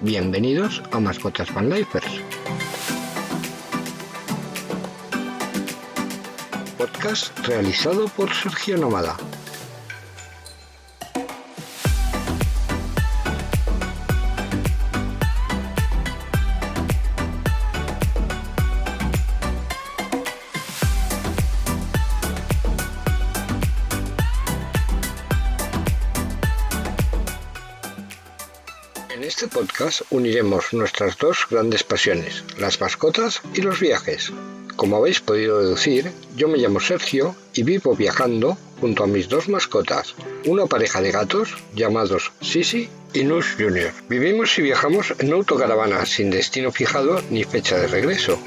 Bienvenidos a Mascotas Van Lifers. Podcast realizado por Sergio Nomada. Este podcast uniremos nuestras dos grandes pasiones, las mascotas y los viajes. Como habéis podido deducir, yo me llamo Sergio y vivo viajando junto a mis dos mascotas, una pareja de gatos llamados Sisi y Nush Jr. Vivimos y viajamos en autocaravana sin destino fijado ni fecha de regreso.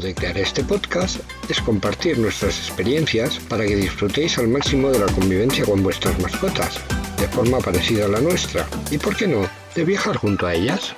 De crear este podcast es compartir nuestras experiencias para que disfrutéis al máximo de la convivencia con vuestras mascotas, de forma parecida a la nuestra, y por qué no, de viajar junto a ellas.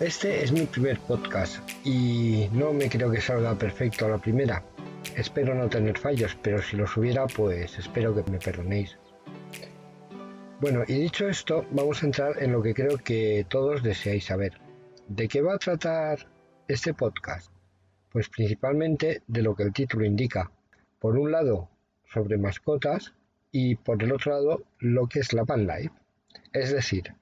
Este es mi primer podcast y no me creo que salga perfecto a la primera. Espero no tener fallos, pero si los hubiera, pues espero que me perdonéis. Bueno, y dicho esto, vamos a entrar en lo que creo que todos deseáis saber. ¿De qué va a tratar este podcast? Pues principalmente de lo que el título indica. Por un lado, sobre mascotas y por el otro lado, lo que es la van life. Es decir,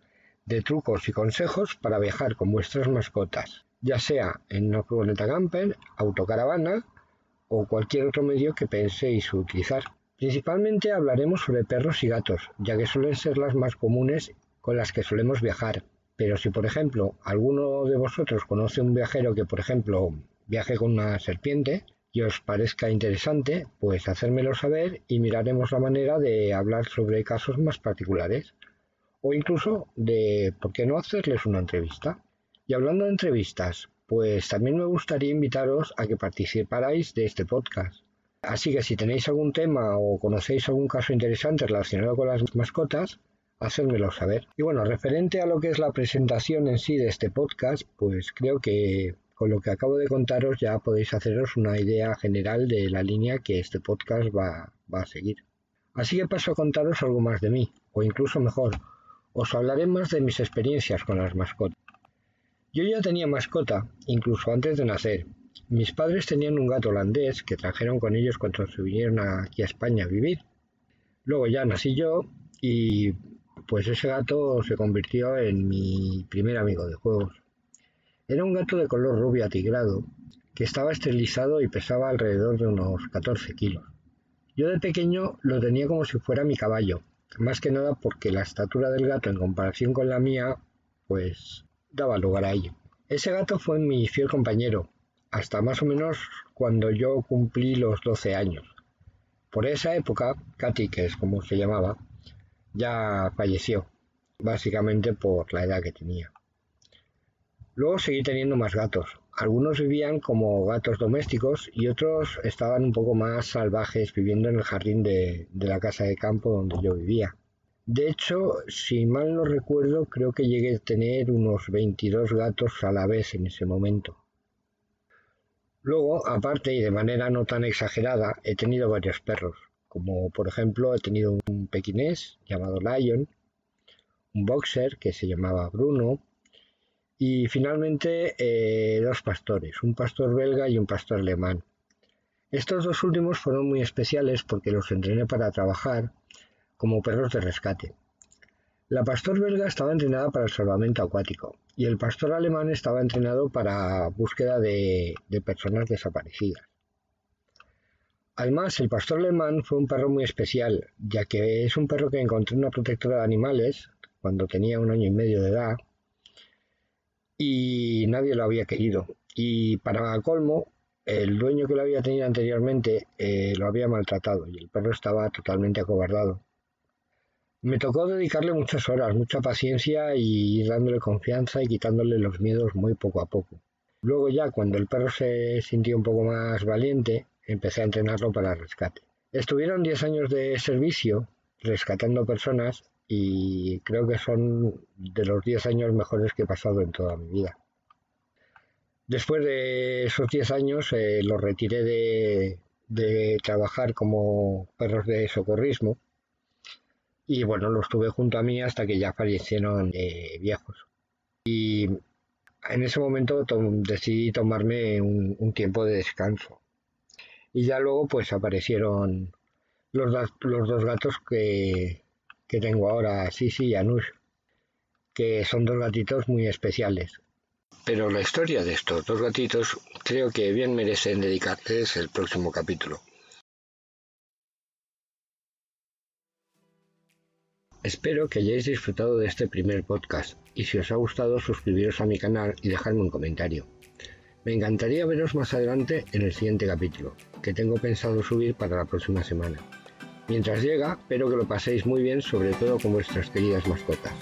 de trucos y consejos para viajar con vuestras mascotas, ya sea en una furgoneta camper, autocaravana o cualquier otro medio que penséis utilizar. Principalmente hablaremos sobre perros y gatos, ya que suelen ser las más comunes con las que solemos viajar. Pero si por ejemplo alguno de vosotros conoce un viajero que por ejemplo viaje con una serpiente y os parezca interesante, pues hacérmelo saber y miraremos la manera de hablar sobre casos más particulares o incluso de por qué no hacerles una entrevista. Y hablando de entrevistas, pues también me gustaría invitaros a que participarais de este podcast. Así que si tenéis algún tema o conocéis algún caso interesante relacionado con las mascotas, hacérmelo saber. Y bueno, referente a lo que es la presentación en sí de este podcast, pues creo que con lo que acabo de contaros ya podéis haceros una idea general de la línea que este podcast va, va a seguir. Así que paso a contaros algo más de mí, o incluso mejor, os hablaré más de mis experiencias con las mascotas. Yo ya tenía mascota, incluso antes de nacer. Mis padres tenían un gato holandés que trajeron con ellos cuando se vinieron aquí a España a vivir. Luego ya nací yo y pues ese gato se convirtió en mi primer amigo de juegos. Era un gato de color rubio atigrado que estaba esterilizado y pesaba alrededor de unos 14 kilos. Yo de pequeño lo tenía como si fuera mi caballo, más que nada porque la estatura del gato en comparación con la mía, pues daba lugar a ello. Ese gato fue mi fiel compañero, hasta más o menos cuando yo cumplí los 12 años. Por esa época, Katy, que es como se llamaba, ya falleció, básicamente por la edad que tenía. Luego seguí teniendo más gatos. Algunos vivían como gatos domésticos y otros estaban un poco más salvajes viviendo en el jardín de, la casa de campo donde yo vivía. De hecho, si mal no recuerdo, creo que llegué a tener unos 22 gatos a la vez en ese momento. Luego, aparte y de manera no tan exagerada, he tenido varios perros, como por ejemplo he tenido un pequinés llamado Lion, un boxer que se llamaba Bruno, y finalmente eh, dos pastores, un pastor belga y un pastor alemán. Estos dos últimos fueron muy especiales porque los entrené para trabajar como perros de rescate. La pastor belga estaba entrenada para el salvamento acuático y el pastor alemán estaba entrenado para búsqueda de, de personas desaparecidas. Además, el pastor alemán fue un perro muy especial, ya que es un perro que encontré en una protectora de animales cuando tenía un año y medio de edad y nadie lo había querido. Y para colmo, el dueño que lo había tenido anteriormente eh, lo había maltratado y el perro estaba totalmente acobardado. Me tocó dedicarle muchas horas, mucha paciencia y ir dándole confianza y quitándole los miedos muy poco a poco. Luego ya cuando el perro se sintió un poco más valiente, empecé a entrenarlo para rescate. Estuvieron 10 años de servicio rescatando personas y creo que son de los 10 años mejores que he pasado en toda mi vida. Después de esos 10 años eh, los retiré de, de trabajar como perros de socorrismo y bueno, los tuve junto a mí hasta que ya fallecieron eh, viejos. Y en ese momento decidí tomarme un, tiempo de descanso. Y ya luego pues aparecieron los, los dos gatos que, que tengo ahora, Sisi y Anush, que son dos gatitos muy especiales. Pero la historia de estos dos gatitos creo que bien merecen dedicarles el próximo capítulo. Espero que hayáis disfrutado de este primer podcast y si os ha gustado suscribiros a mi canal y dejadme un comentario. Me encantaría veros más adelante en el siguiente capítulo, que tengo pensado subir para la próxima semana. Mientras llega, espero que lo paséis muy bien, sobre todo con vuestras queridas mascotas.